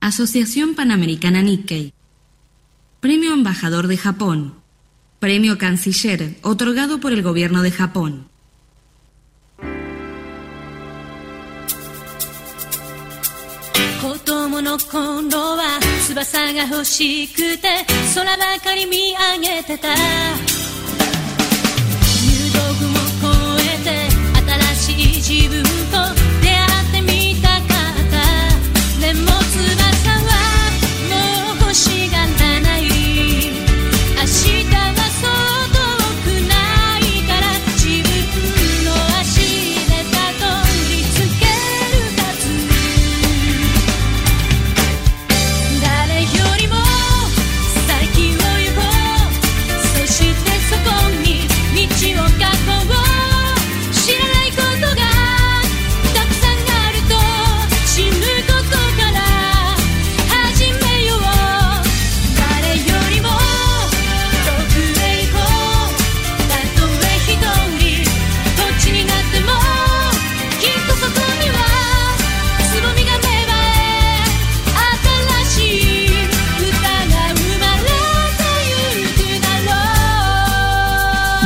Asociación Panamericana Nikkei. Premio Embajador de Japón. Premio Canciller, otorgado por el Gobierno de Japón.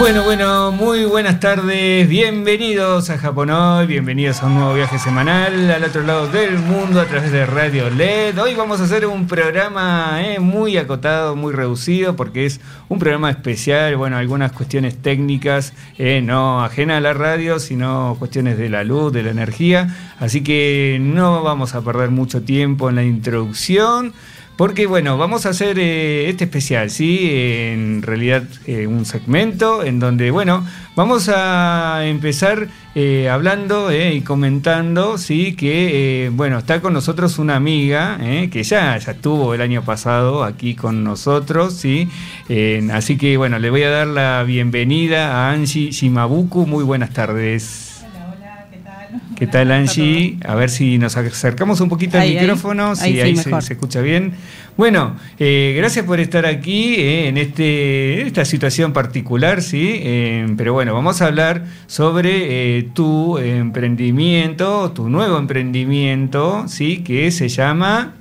Bueno, bueno, muy buenas tardes, bienvenidos a Japón Hoy, bienvenidos a un nuevo viaje semanal al otro lado del mundo a través de Radio LED. Hoy vamos a hacer un programa eh, muy acotado, muy reducido, porque es un programa especial, bueno, algunas cuestiones técnicas, eh, no ajenas a la radio, sino cuestiones de la luz, de la energía, así que no vamos a perder mucho tiempo en la introducción. Porque bueno, vamos a hacer eh, este especial, ¿sí? En realidad eh, un segmento en donde, bueno, vamos a empezar eh, hablando eh, y comentando, ¿sí? Que, eh, bueno, está con nosotros una amiga que ya, ya estuvo el año pasado aquí con nosotros, ¿sí? Así que, bueno, le voy a dar la bienvenida a Angie Shimabuku. Muy buenas tardes. ¿Qué tal? ¿Qué tal, Angie? A ver si nos acercamos un poquito al ahí. micrófono, si Ahí sí, ahí se, escucha bien. Bueno, eh, gracias por estar aquí eh, en este, esta situación particular, ¿sí? Eh, pero bueno, vamos a hablar sobre tu emprendimiento, tu nuevo emprendimiento, ¿sí? Que se llama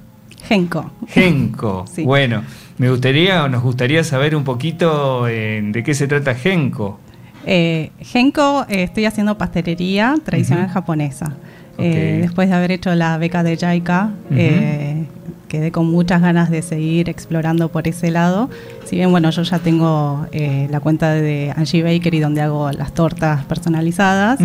Genko. Genco. Sí. Bueno, me gustaría o nos gustaría saber un poquito de qué se trata Genco. Eh, Genko, eh, estoy haciendo pastelería tradicional japonesa. Eh, después de haber hecho la beca de JICA, Ujú. eh, quedé con muchas ganas de seguir explorando por ese lado. Si bien, bueno, yo ya tengo eh, la cuenta de Angie Bakery donde hago las tortas personalizadas,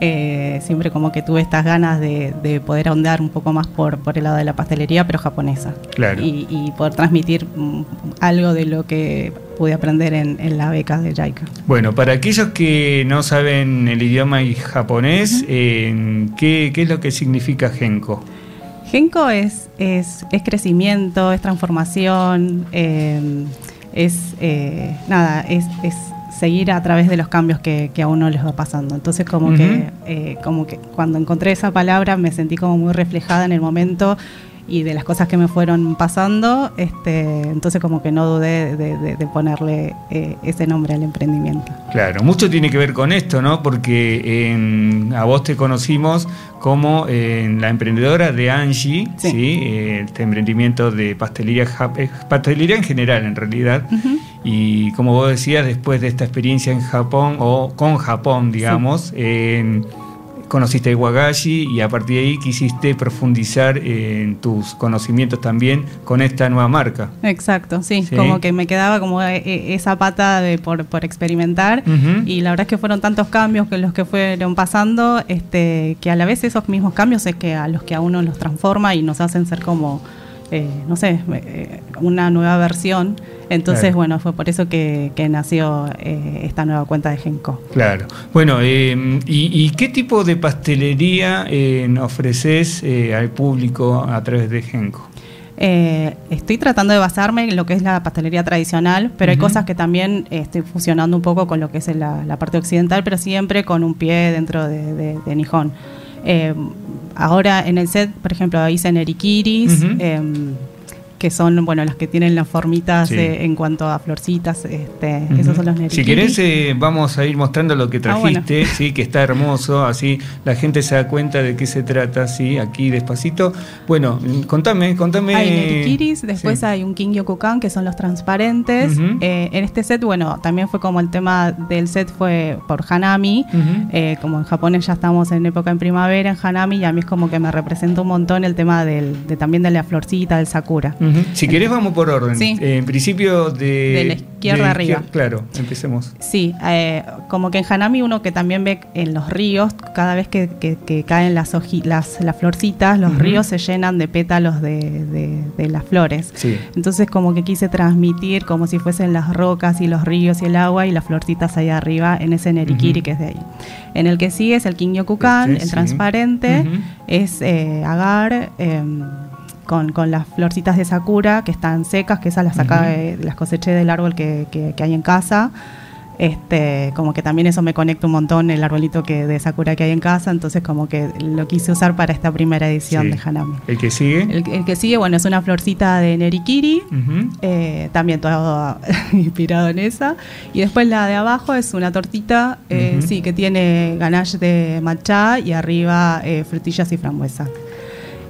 eh, siempre como que tuve estas ganas de, de poder ahondar un poco más por, por el lado de la pastelería, pero japonesa. Claro. Y, y poder transmitir mm, algo de lo que pude aprender en, en la beca de JICA. Bueno, para aquellos que no saben el idioma y japonés, eh, ¿qué, qué es lo que significa Genko? Genko es, es, es crecimiento, es transformación, eh, es eh, nada, es, es seguir a través de los cambios que, que a uno les va pasando. Entonces como que eh, como que cuando encontré esa palabra me sentí como muy reflejada en el momento y de las cosas que me fueron pasando, este, entonces como que no dudé de, de- de ponerle eh, ese nombre al emprendimiento. Claro, mucho tiene que ver con esto, ¿no? Porque en- a vos te conocimos como eh, la emprendedora de Angie, ¿sí? Sí. Eh, este emprendimiento de pastelería, eh, pastelería en general, en realidad. Y como vos decías, después de esta experiencia en Japón, o con Japón, digamos, eh, conociste el wagashi y a partir de ahí quisiste profundizar en tus conocimientos también con esta nueva marca. Exacto, sí, Sí. como que me quedaba como eh, eh, esa pata de por, por experimentar y la verdad es que fueron tantos cambios que los que fueron pasando, este, que a la vez esos mismos cambios es que a los que a uno los transforma y nos hacen ser como, eh, no sé, una nueva versión. Entonces, Claro. bueno, fue por eso que, que nació eh, esta nueva cuenta de Genco. Claro. Bueno, eh, y, y qué tipo de pastelería eh, ofreces eh, al público a través de Genco? Eh, estoy tratando de basarme en lo que es la pastelería tradicional, pero hay cosas que también estoy fusionando un poco con lo que es la, la parte occidental, pero siempre con un pie dentro de, de, de Nihon. Eh, ahora en el set, por ejemplo, hice nerikiris, Ujú. em, que son bueno las que tienen las formitas Sí. eh, en cuanto a florcitas, este, Ujú. esos son los nerikiris. Si querés, eh, vamos a ir mostrando lo que Ah, bueno. trajiste, sí, que está hermoso, así la gente se da cuenta de qué se trata, sí, aquí despacito. Bueno, contame, contame. Hay nerikiris, después Sí. hay un king yokukan, que son los transparentes. Eh, en este set, bueno, también fue como el tema del set fue por Hanami. Eh, como en japonés ya estamos en época en primavera, en Hanami, y a mí es como que me representa un montón el tema del, de, también de la florcita, del sakura. Si querés, vamos por orden. Sí. Eh, en principio de. De la izquierda de arriba. Claro, empecemos. Sí, eh, como que en Hanami uno que también ve en los ríos, cada vez que, que- que caen las, las, las florcitas, los ríos se llenan de pétalos de, de- de las flores. Sí. Entonces como que quise transmitir como si fuesen las rocas y los ríos y el agua y las florcitas ahí arriba en ese nerikiri que es de ahí. En el que sigue es el Kinyokukan, Este, el sí. transparente, es eh, agar em, con, con las florcitas de sakura que están secas, que esas las saca Ujú. de- las coseché del árbol que, que- que hay en casa. Este, como que también eso me conecta un montón el arbolito que de sakura que hay en casa, entonces como que lo quise usar para esta primera edición Sí. de Hanami. El que sigue. El, el que sigue, bueno, es una florcita de nerikiri, Ujú. eh, también todo inspirado en esa. Y después la de abajo es una tortita, eh, Ujú. sí, que tiene ganache de matcha y arriba eh, frutillas y frambuesa.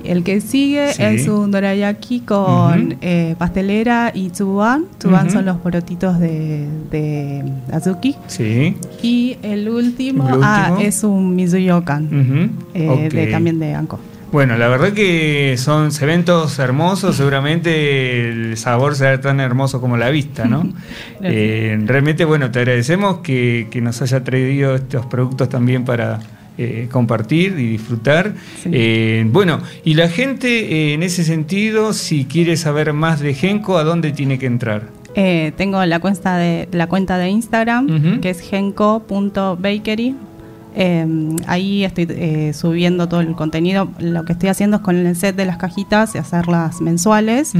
El que sigue Sí. es un dorayaki con eh, pastelera y tsuban. Tsuban son los porotitos de, de azuki. Sí. Y el último, ¿El ah, es un mizuyokan, eh, de, también de Anko. Bueno, la verdad que son eventos hermosos, seguramente el sabor será tan hermoso como la vista, ¿no? Eh, realmente, bueno, te agradecemos que, que nos haya traído estos productos también para eh, compartir y disfrutar. Sí. Eh, bueno, y la gente eh, en ese sentido, si quiere saber más de Genco, ¿a dónde tiene que entrar? Tengo la cuenta de la cuenta de Instagram que es genco.bakery. Eh, ahí estoy eh, subiendo todo el contenido. Lo que estoy haciendo es con el set de las cajitas y hacerlas mensuales.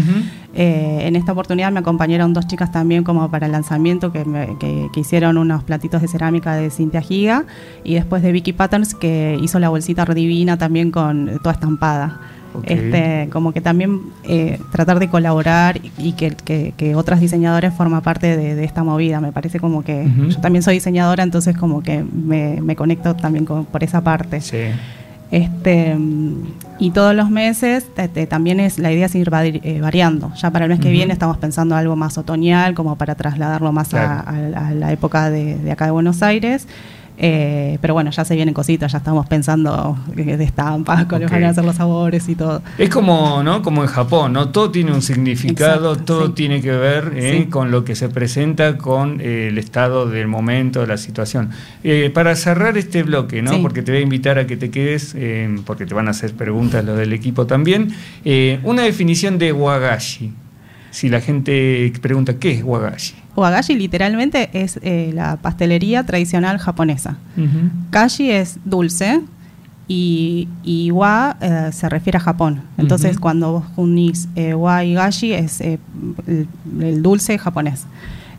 Eh, en esta oportunidad me acompañaron dos chicas también como para el lanzamiento que, me- que- que hicieron unos platitos de cerámica de Cintia Giga y después de Vicky Patterns que hizo la bolsita redivina también con toda estampada. Este, como que también eh, tratar de colaborar y que, que, que otras diseñadoras forman parte de, de esta movida. Me parece como que yo también soy diseñadora, entonces como que me, me conecto también con- por esa parte. Sí. Este, y todos los meses también es la idea es ir eh, variando. Ya para el mes que viene estamos pensando algo más otoñal, como para trasladarlo más a- Claro. a, a la época de, de acá de Buenos Aires. Eh, pero bueno, ya se vienen cositas, ya estamos pensando de estampas, cuáles Ok. van a ser los sabores y todo. Es como, ¿no? Como en Japón, ¿no? Todo tiene un significado, Exacto, todo sí. tiene que ver ¿eh? Sí. con lo que se presenta con eh, el estado del momento, de la situación. Para cerrar este bloque, ¿no? Sí. Porque te voy a invitar a que te quedes, porque te van a hacer preguntas los del equipo también. Una definición de wagashi. Si la gente pregunta, ¿qué es wagashi? Wagashi literalmente es eh, la pastelería tradicional japonesa. Ujú. Kashi es dulce y, y wa eh, se refiere a Japón. Entonces, cuando vos unís eh, wa y gashi es eh, el, el dulce japonés.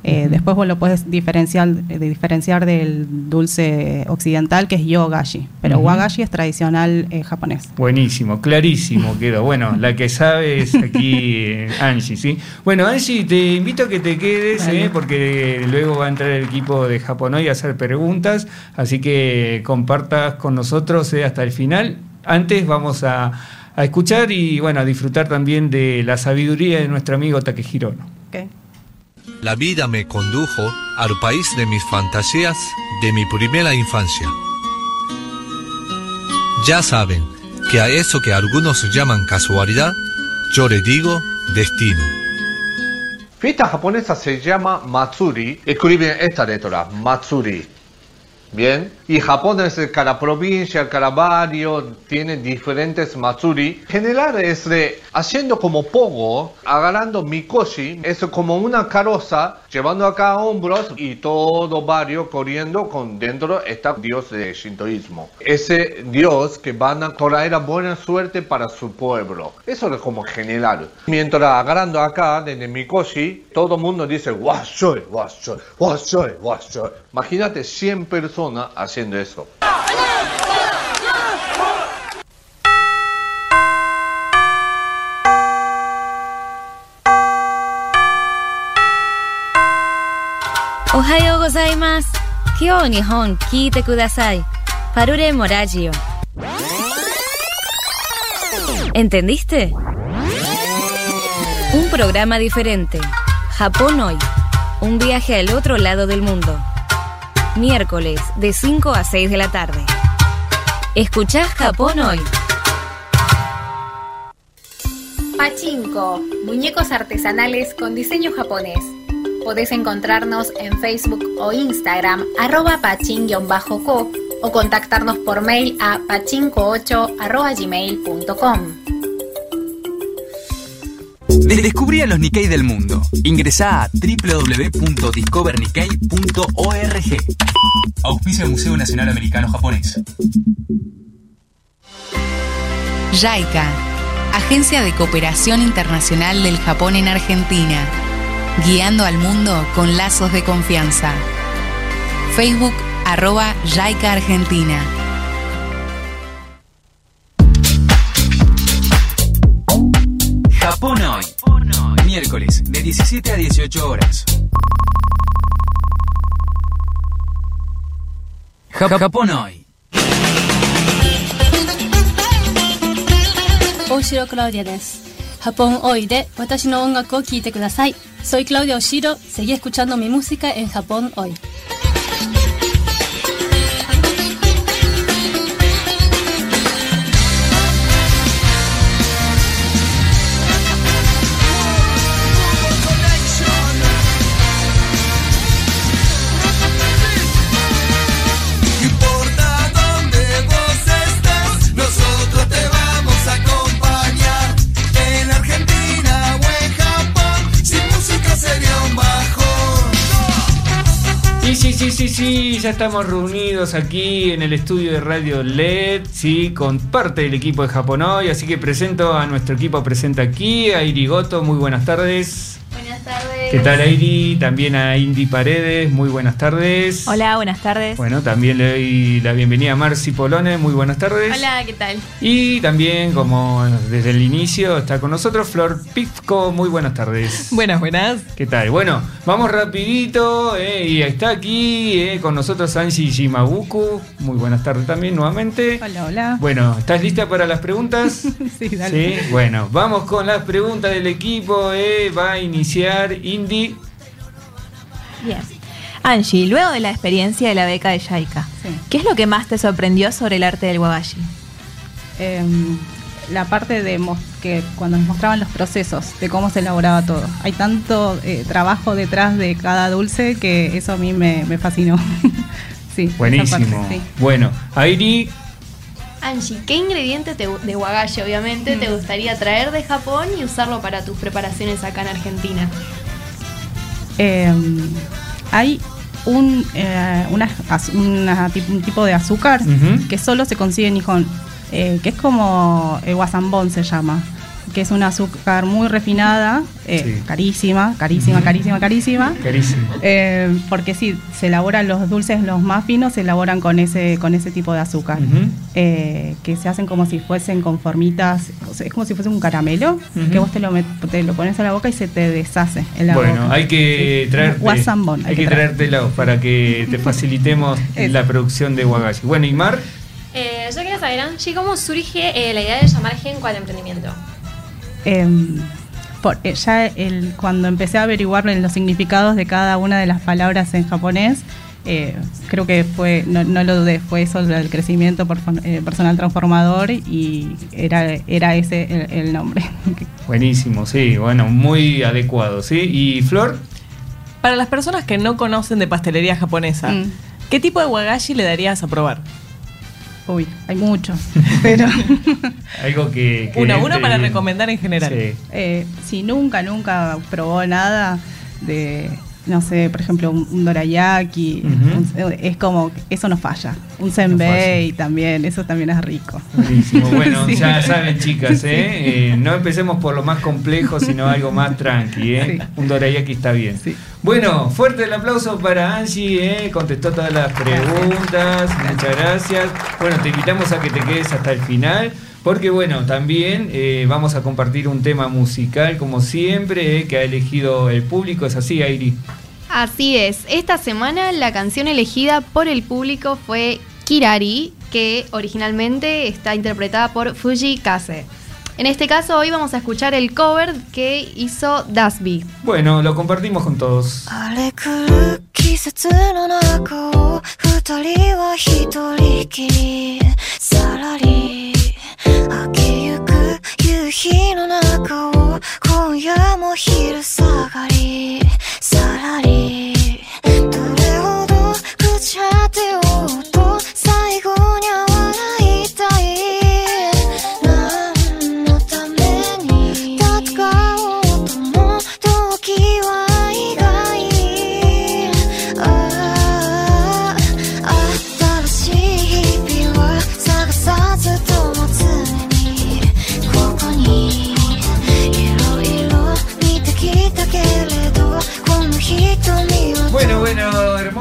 Eh. Después vos lo puedes diferenciar, eh, de diferenciar del dulce occidental que es yogashi, pero wagashi es tradicional eh, japonés. Buenísimo, clarísimo quedó. Bueno, la que sabe es aquí eh, Angie, ¿sí? Bueno, Angie, te invito a que te quedes, porque luego va a entrar el equipo de Japonoy a hacer preguntas, así que compartas con nosotros hasta el final. Antes vamos a, a escuchar y bueno, a disfrutar también de la sabiduría de nuestro amigo Takehiro. Ono. La vida me condujo al país de mis fantasías de mi primera infancia. Ya saben que a eso que algunos llaman casualidad, yo le digo destino. Fiesta japonesa se llama Matsuri. Escriben esta letra, Matsuri. Bien. Y Japón es cada provincia, cada barrio, tiene diferentes Matsuri. En general es de haciendo como pogo, agarrando mikoshi, es como una carroza, llevando acá a hombros y todo barrio corriendo con dentro está dios de shintoísmo. Ese dios que van a traer buena suerte para su pueblo. Eso es como general. Mientras agarrando acá desde mikoshi, todo el mundo dice washoy, washoy, washoy, washoy. Imagínate 100 personas haciendo haciendo eso. ¿Entendiste? Un programa diferente. Japón hoy. Un viaje al otro lado del mundo. Miércoles de 5 a 6 de la tarde. Escuchás Japón hoy. Pachinko, muñecos artesanales con diseño japonés. Podés encontrarnos en Facebook o Instagram, arroba pachin-ko o contactarnos por mail a pachinko8 arroba gmail.com. De- Descubrí a los Nikkei del mundo. Ingresá a www.discovernikkei.org. Auspicia el Museo Nacional Americano Japonés. JICA, Agencia de Cooperación Internacional del Japón en Argentina, guiando al mundo con lazos de confianza. Facebook arroba JICA Argentina. Japón hoy miércoles de 17 a 18 horas. Japón hoy. Oshiro Claudia Japón hoy de Watashi no Ongaku Kite Kudasai. Soy Claudia Oshiro. Seguí escuchando mi música en Japón hoy. Ya estamos reunidos aquí en el estudio de Radio LED, sí, con parte del equipo de Japón hoy, así que presento a nuestro equipo presente aquí, a Irigoto, muy buenas tardes. Buenas tardes. ¿Qué tal Airi? También a Indy Paredes, muy buenas tardes. Hola, buenas tardes. Bueno, también le doy la bienvenida a Marci Polone, muy buenas tardes. Hola, ¿qué tal? Y también, como desde el inicio, está con nosotros Flor Pizco, muy buenas tardes. Buenas, buenas. ¿Qué tal? Bueno, vamos rapidito, eh, y está aquí eh, con nosotros Angie Shimabuku, muy buenas tardes también nuevamente. Hola, hola. Bueno, ¿estás lista para las preguntas? Sí, dale. Sí, bueno, vamos con las preguntas del equipo, eh, va a iniciar Indy. Bien. Angie, luego de la experiencia de la beca de Yaika, Sí. ¿qué es lo que más te sorprendió sobre el arte del wagashi? Em, la parte de que cuando nos mostraban los procesos de cómo se elaboraba todo. Hay tanto eh, trabajo detrás de cada dulce que eso a mí me, me fascinó. sí, Buenísimo. parte, sí. Bueno, Airi, Angie, ¿qué ingrediente te- de wagashi obviamente te gustaría traer de Japón y usarlo para tus preparaciones acá en Argentina? Em, hay un, eh, una- un tipo de azúcar que solo se consigue en Nihon, eh, que es como el wasambon se llama, que es una azúcar muy refinada, eh, Sí. carísima, carísima, carísima, carísima. carísimo. Eh, porque sí, se elaboran los dulces, los más finos, se elaboran con ese, con ese tipo de azúcar. Eh, que se hacen como si fuesen con formitas, o sea, es como si fuese un caramelo, que vos te lo, te lo pones a la boca y se te deshace en la Bueno, boca. hay que traerte, Wasambon, hay que traértelo para que te facilitemos la producción de wagashi. Bueno, y Mar, Eh, yo quería saber, Angie, ¿cómo surge eh, la idea de llamar Genko al emprendimiento? Em, por- eh, ya el, cuando empecé a averiguar los significados de cada una de las palabras en japonés, eh, creo que fue, no, no lo dudé, fue eso el crecimiento por, eh, personal transformador y era, era ese el, el nombre. Buenísimo, sí, bueno, muy adecuado, ¿sí? ¿Y Flor? Para las personas que no conocen de pastelería japonesa, Mm. ¿qué tipo de wagashi le darías a probar? Uy, hay muchos, pero Algo que... que Uno, uno para bien. recomendar en general. Sí. eh, si nunca, nunca probó nada de, no sé, por ejemplo, un, un dorayaki, un- es como, eso no falla. Un senbei también, eso también es rico. Buenísimo. Bueno, Sí. ya saben, chicas, Sí. ¿eh? Eh, no empecemos por lo más complejo, sino algo más tranqui, ¿eh? Un dorayaki está bien. Bueno, fuerte el aplauso para Angie, ¿eh? contestó todas las preguntas, muchas gracias. Bueno, te invitamos a que te quedes hasta el final. Porque bueno, también eh, vamos a compartir un tema musical como siempre eh, que ha elegido el público. ¿Es así, Airi? Así es, esta semana la canción elegida por el público fue Kirari, que originalmente está interpretada por Fuji Kase. En este caso hoy vamos a escuchar el cover que hizo Dasby. Bueno, lo compartimos con todos. 荒れ狂う季節の中を二人は一人きりさらり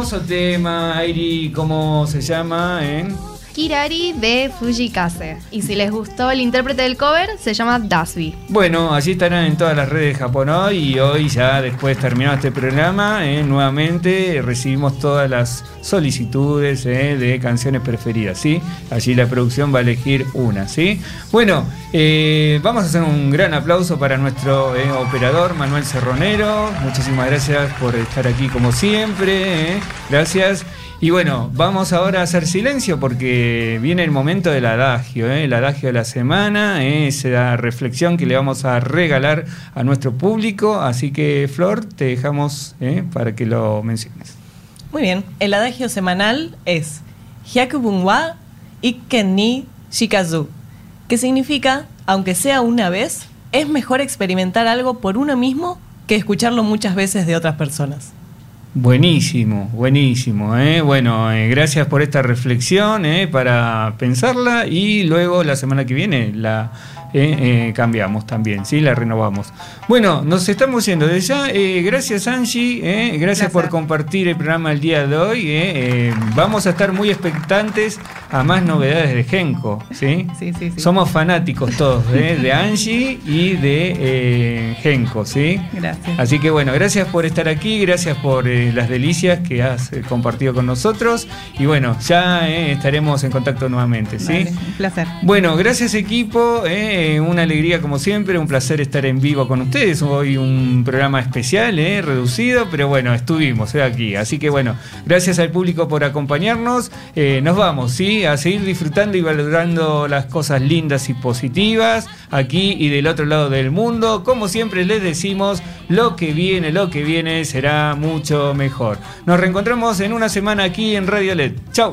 hermoso tema, Airi, ¿cómo se llama? eh? Kirari de Fuji Kase. Y si les gustó el intérprete del cover, se llama Dasby. Bueno, allí estarán en todas las redes de Japón hoy y hoy ya después terminado este programa, eh, nuevamente recibimos todas las solicitudes eh, de canciones preferidas, ¿sí? Allí la producción va a elegir una, ¿sí? Bueno, eh, vamos a hacer un gran aplauso para nuestro operador Manuel Cerronero, muchísimas gracias por estar aquí como siempre, gracias. Y bueno, vamos ahora a hacer silencio porque viene el momento del adagio, ¿eh? el adagio de la semana, ¿eh? esa reflexión que le vamos a regalar a nuestro público. Así que, Flor, te dejamos ¿eh? para que lo menciones. Muy bien, el adagio semanal es Hyakubun wa Ikken ni Shikazu, que significa, aunque sea una vez, es mejor experimentar algo por uno mismo que escucharlo muchas veces de otras personas. Buenísimo, buenísimo. ¿eh? Bueno, eh, gracias por esta reflexión ¿eh? para pensarla y luego la semana que viene la eh, eh, cambiamos también, ¿sí? la renovamos. Bueno, nos estamos yendo de ya. eh, gracias Angie, gracias por compartir el programa el día de hoy. vamos a estar muy expectantes a más novedades de Genko. ¿sí? Sí, sí, sí. Somos fanáticos todos de Angie y de Genko. ¿sí? Gracias. Así que bueno, gracias por estar aquí, gracias por las delicias que has compartido con nosotros y bueno, ya estaremos en contacto nuevamente, ¿sí? Vale, un placer. Bueno, gracias equipo, eh, una alegría como siempre, un placer estar en vivo con ustedes, hoy un programa especial, eh, reducido, pero bueno, estuvimos eh, aquí, así que bueno, gracias al público por acompañarnos, Eh, nos vamos, ¿sí? A seguir disfrutando y valorando las cosas lindas y positivas aquí y del otro lado del mundo, como siempre les decimos, lo que viene, lo que viene será mucho mejor. Nos reencontramos en una semana aquí en Radio LED. Chau.